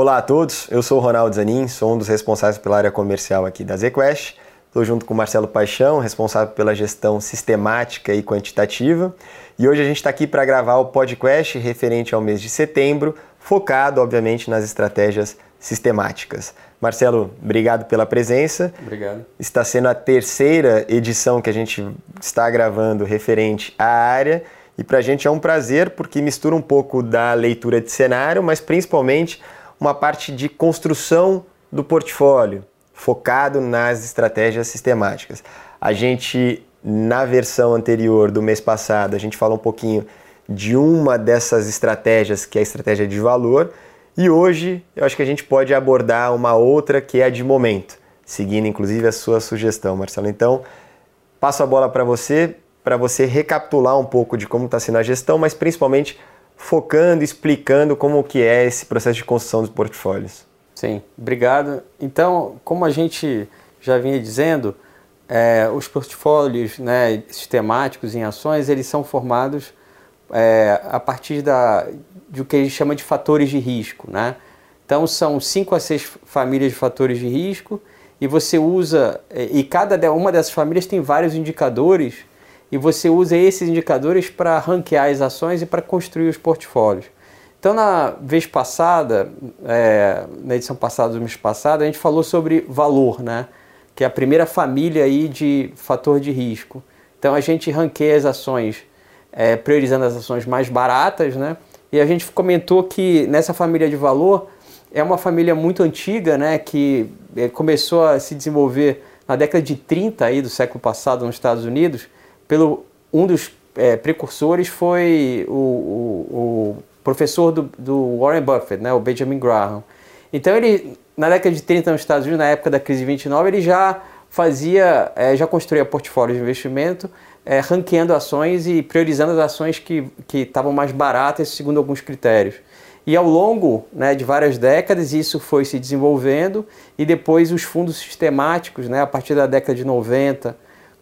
Olá a todos, eu sou o Ronaldo Zanin, sou um dos responsáveis pela área comercial aqui da ZQuest. Estou junto com o Marcelo Paixão, responsável pela gestão sistemática e quantitativa. E hoje a gente está aqui para gravar o podcast referente ao mês de setembro, focado, obviamente, nas estratégias sistemáticas. Marcelo, obrigado pela presença. Obrigado. Está sendo a terceira edição que a gente está gravando referente à área. E para a gente é um prazer porque mistura um pouco da leitura de cenário, mas principalmente uma parte de construção do portfólio, focado nas estratégias sistemáticas. A gente, na versão anterior do mês passado, a gente falou um pouquinho de uma dessas estratégias, que é a estratégia de valor, e hoje eu acho que a gente pode abordar uma outra que é a de momento, seguindo inclusive a sua sugestão, Marcelo. Então, passo a bola para você, para você recapitular um pouco de como está sendo a gestão, mas principalmente focando, explicando como que é esse processo de construção dos portfólios. Sim, obrigado. Então, como a gente já vinha dizendo, é, os portfólios né, sistemáticos em ações, eles são formados é, a partir da, de o que a gente chama de fatores de risco. Né? Então, são cinco a seis famílias de fatores de risco e você usa, é, e cada uma dessas famílias tem vários indicadores e você usa esses indicadores para ranquear as ações e para construir os portfólios. Então, na vez passada, é, na edição passada do mês passado, a gente falou sobre valor, né? que é a primeira família aí de fator de risco. Então, a gente ranqueia as ações é, priorizando as ações mais baratas, né? e a gente comentou que nessa família de valor é uma família muito antiga, né? que é, começou a se desenvolver na década de 30 aí do século passado nos Estados Unidos, pelo um dos é, precursores foi o, o, o professor do, do, Warren Buffett, né, o Benjamin Graham. Então ele, na década de 30 nos Estados Unidos, na época da crise de 29, ele já fazia, é, já construía portfólios de investimento, é, ranqueando ações e priorizando as ações que estavam mais baratas segundo alguns critérios. E ao longo né, de várias décadas isso foi se desenvolvendo e depois os fundos sistemáticos, né, a partir da década de 90,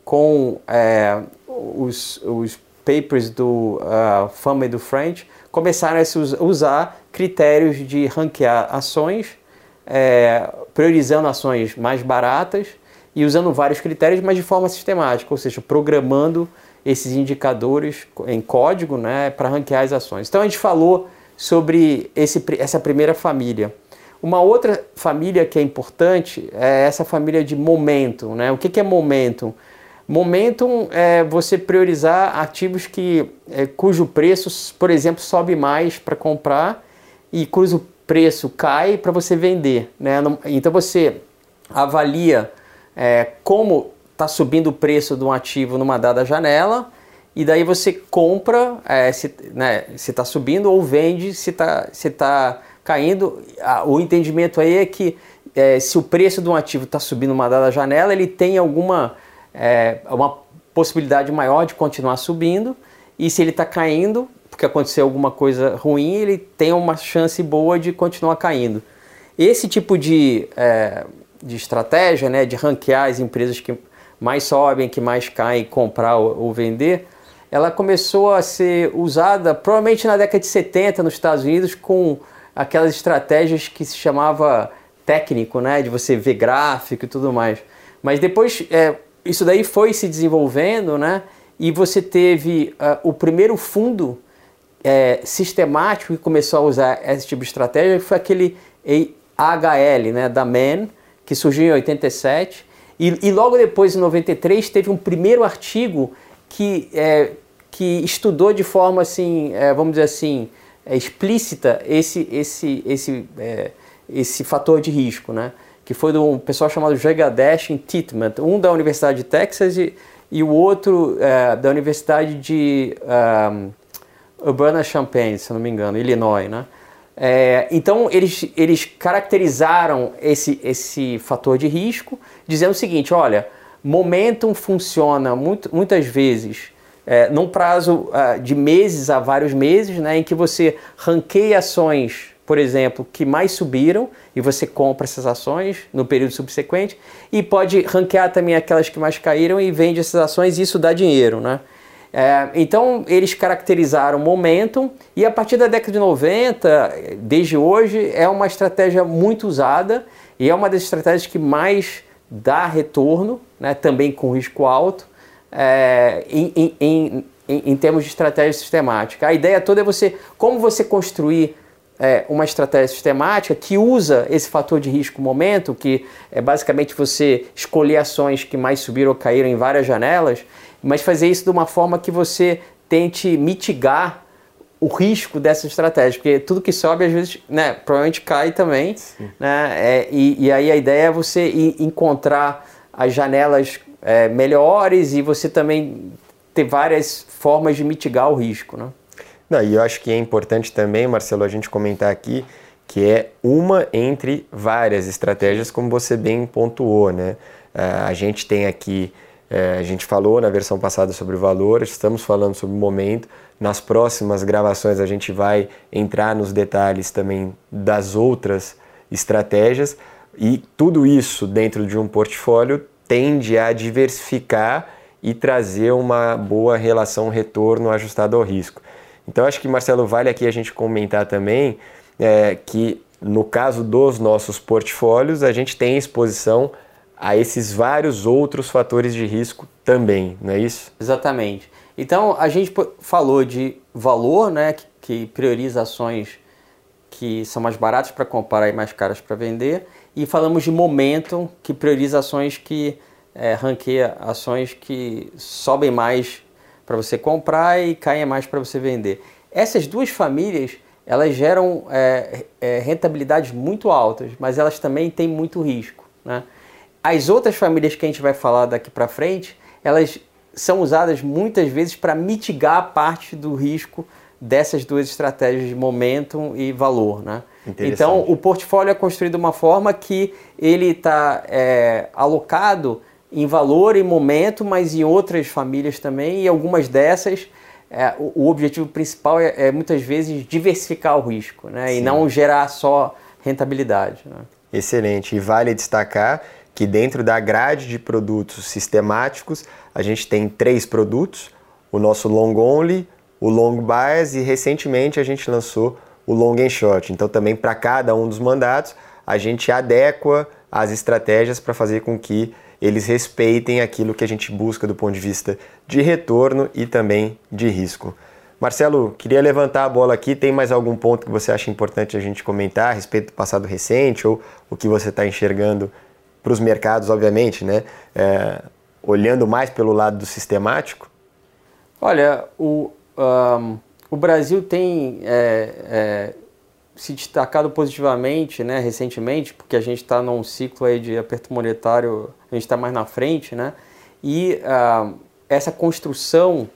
com é, os, os papers do uh, Fama e do French, começaram a se usar critérios de ranquear ações, é, priorizando ações mais baratas e usando vários critérios, mas de forma sistemática, ou seja, programando esses indicadores em código né, para ranquear as ações. Então a gente falou sobre esse, essa primeira família. Uma outra família que é importante é essa família de momentum. Né? O que, que é momentum? Momentum é você priorizar ativos que, é, cujo preço, por exemplo, sobe mais para comprar e cujo preço cai para você vender. Né? Então você avalia é, como está subindo o preço de um ativo numa dada janela e daí você compra é, se está né, se tá subindo ou vende se está se tá caindo. O entendimento aí é que é, se o preço de um ativo está subindo numa dada janela, ele tem alguma é, uma possibilidade maior de continuar subindo e se ele está caindo, porque aconteceu alguma coisa ruim, ele tem uma chance boa de continuar caindo. Esse tipo de, é, de estratégia, né, de ranquear as empresas que mais sobem, que mais caem, comprar ou, ou vender, ela começou a ser usada provavelmente na década de 70 nos Estados Unidos com aquelas estratégias que se chamava técnico, né, de você ver gráfico e tudo mais. Mas depois é, isso daí foi se desenvolvendo, né? E você teve uh, o primeiro fundo é, sistemático que começou a usar esse tipo de estratégia, que foi aquele AHL, né, da Man, que surgiu em 87. E, e logo depois, em 93, teve um primeiro artigo que, é, que estudou de forma, assim, é, vamos dizer assim, é, explícita esse, esse, esse, é, esse fator de risco, né? Que foi de um pessoal chamado Jagadesh Titman, um da Universidade de Texas e, e o outro é, da Universidade de um, Urbana-Champaign, se não me engano, Illinois, né? É, então eles, eles caracterizaram esse, esse fator de risco dizendo o seguinte, olha, momentum funciona muito, muitas vezes é, num prazo uh, de meses a vários meses, né, em que você ranqueia ações por exemplo, que mais subiram e você compra essas ações no período subsequente e pode ranquear também aquelas que mais caíram e vende essas ações e isso dá dinheiro, né? É, então eles caracterizaram momentum e a partir da década de 90, desde hoje, é uma estratégia muito usada e é uma das estratégias que mais dá retorno, né, também com risco alto, é, em, em, em, em, termos de estratégia sistemática. A ideia toda é você, como você construir é, uma estratégia sistemática que usa esse fator de risco momento, que é basicamente você escolher ações que mais subiram ou caíram em várias janelas, mas fazer isso de uma forma que você tente mitigar o risco dessa estratégia, porque tudo que sobe às vezes, né, provavelmente cai também, né, é, e, e, aí a ideia é você encontrar as janelas é, melhores e você também ter várias formas de mitigar o risco, né. Não, e eu acho que é importante também, Marcelo, a gente comentar aqui que é uma entre várias estratégias, como você bem pontuou, né? Uh, a gente tem aqui é, a gente falou na versão passada sobre o valor, estamos falando sobre o momento. Nas próximas gravações a gente vai entrar nos detalhes também das outras estratégias e tudo isso dentro de um portfólio tende a diversificar e trazer uma boa relação retorno ajustado ao risco. Então acho que Marcelo vale aqui a gente comentar também é, que no caso dos nossos portfólios a gente tem exposição a esses vários outros fatores de risco também, não é isso? Exatamente. Então a gente falou de valor, né, que, prioriza ações que são mais baratas para comprar e mais caras para vender, e falamos de momento, que prioriza ações que é, ranqueia ações que sobem mais para você comprar e caem mais para você vender. Essas duas famílias elas geram é, é, rentabilidades muito altas, mas elas também têm muito risco, né? As outras famílias que a gente vai falar daqui para frente, elas são usadas muitas vezes para mitigar parte do risco dessas duas estratégias de momentum e valor, né? Então, o portfólio é construído de uma forma que ele está é, alocado em valor e momento, mas em outras famílias também, e algumas dessas, é, o, objetivo principal é, é, muitas vezes diversificar o risco, né? E não gerar só rentabilidade. Né? Excelente. E vale destacar que dentro da grade de produtos sistemáticos, a gente tem três produtos, o nosso long only, o long bias e recentemente a gente lançou o long and short. Então também para cada um dos mandatos, a gente adequa as estratégias para fazer com que eles respeitem aquilo que a gente busca do ponto de vista de retorno e também de risco. Marcelo, queria levantar a bola aqui. Tem mais algum ponto que você acha importante a gente comentar a respeito do passado recente ou o que você está enxergando para os mercados, obviamente, né? É, olhando mais pelo lado do sistemático? Olha, o, um, o Brasil tem é, é, se destacado positivamente né, recentemente, porque a gente está num ciclo aí de aperto monetário, a gente está mais na frente, né? E uh, essa construção,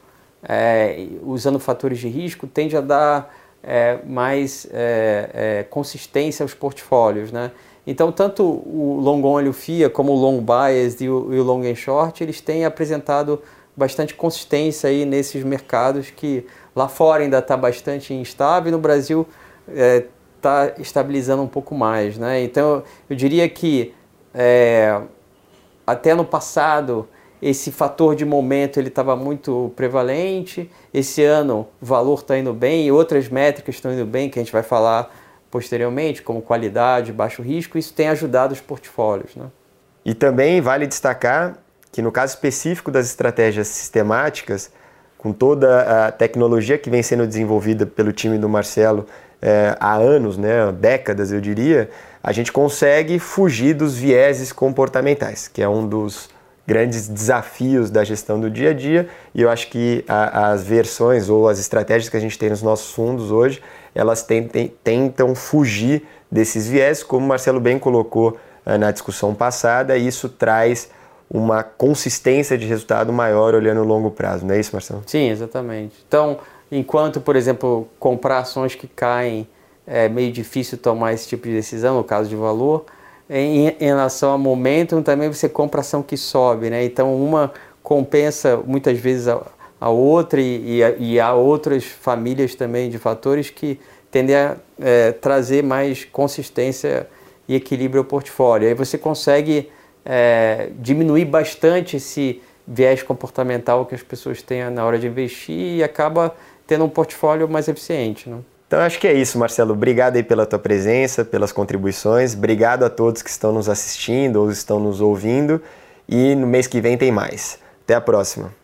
é, usando fatores de risco, tende a dar é, mais é, consistência aos portfólios, né? Então, tanto o long only, o FIA, como o long bias e o, e o long and short, eles têm apresentado bastante consistência aí nesses mercados que lá fora ainda está bastante instável e no Brasil está é, estabilizando um pouco mais. Né? Então, eu diria que é, até no passado esse fator de momento ele estava muito prevalente. Esse ano o valor está indo bem e outras métricas estão indo bem que a gente vai falar posteriormente, como qualidade, baixo risco, isso tem ajudado os portfólios. Né? E também vale destacar que no caso específico das estratégias sistemáticas, com toda a tecnologia que vem sendo desenvolvida pelo time do Marcelo é, há anos, né, décadas eu diria, a gente consegue fugir dos vieses comportamentais, que é um dos grandes desafios da gestão do dia a dia. E eu acho que a, as versões ou as estratégias que a gente tem nos nossos fundos hoje, elas tentem, tentam fugir desses viés, como o Marcelo bem colocou uh, na discussão passada, e isso traz uma consistência de resultado maior olhando o longo prazo, não é isso, Marcelo? Sim, exatamente. Então, enquanto, por exemplo, comprar ações que caem é meio difícil tomar esse tipo de decisão, no caso de valor, em, em relação a momentum, também você compra ação que sobe, né? Então uma compensa muitas vezes a, a outra e, e, e há outras famílias também de fatores que tendem a é, trazer mais consistência e equilíbrio ao portfólio. Aí você consegue é, diminuir bastante esse viés comportamental que as pessoas têm na hora de investir e acaba tendo um portfólio mais eficiente. Né? Então acho que é isso, Marcelo. Obrigado aí pela tua presença, pelas contribuições. Obrigado a todos que estão nos assistindo ou estão nos ouvindo. E no mês que vem tem mais. Até a próxima.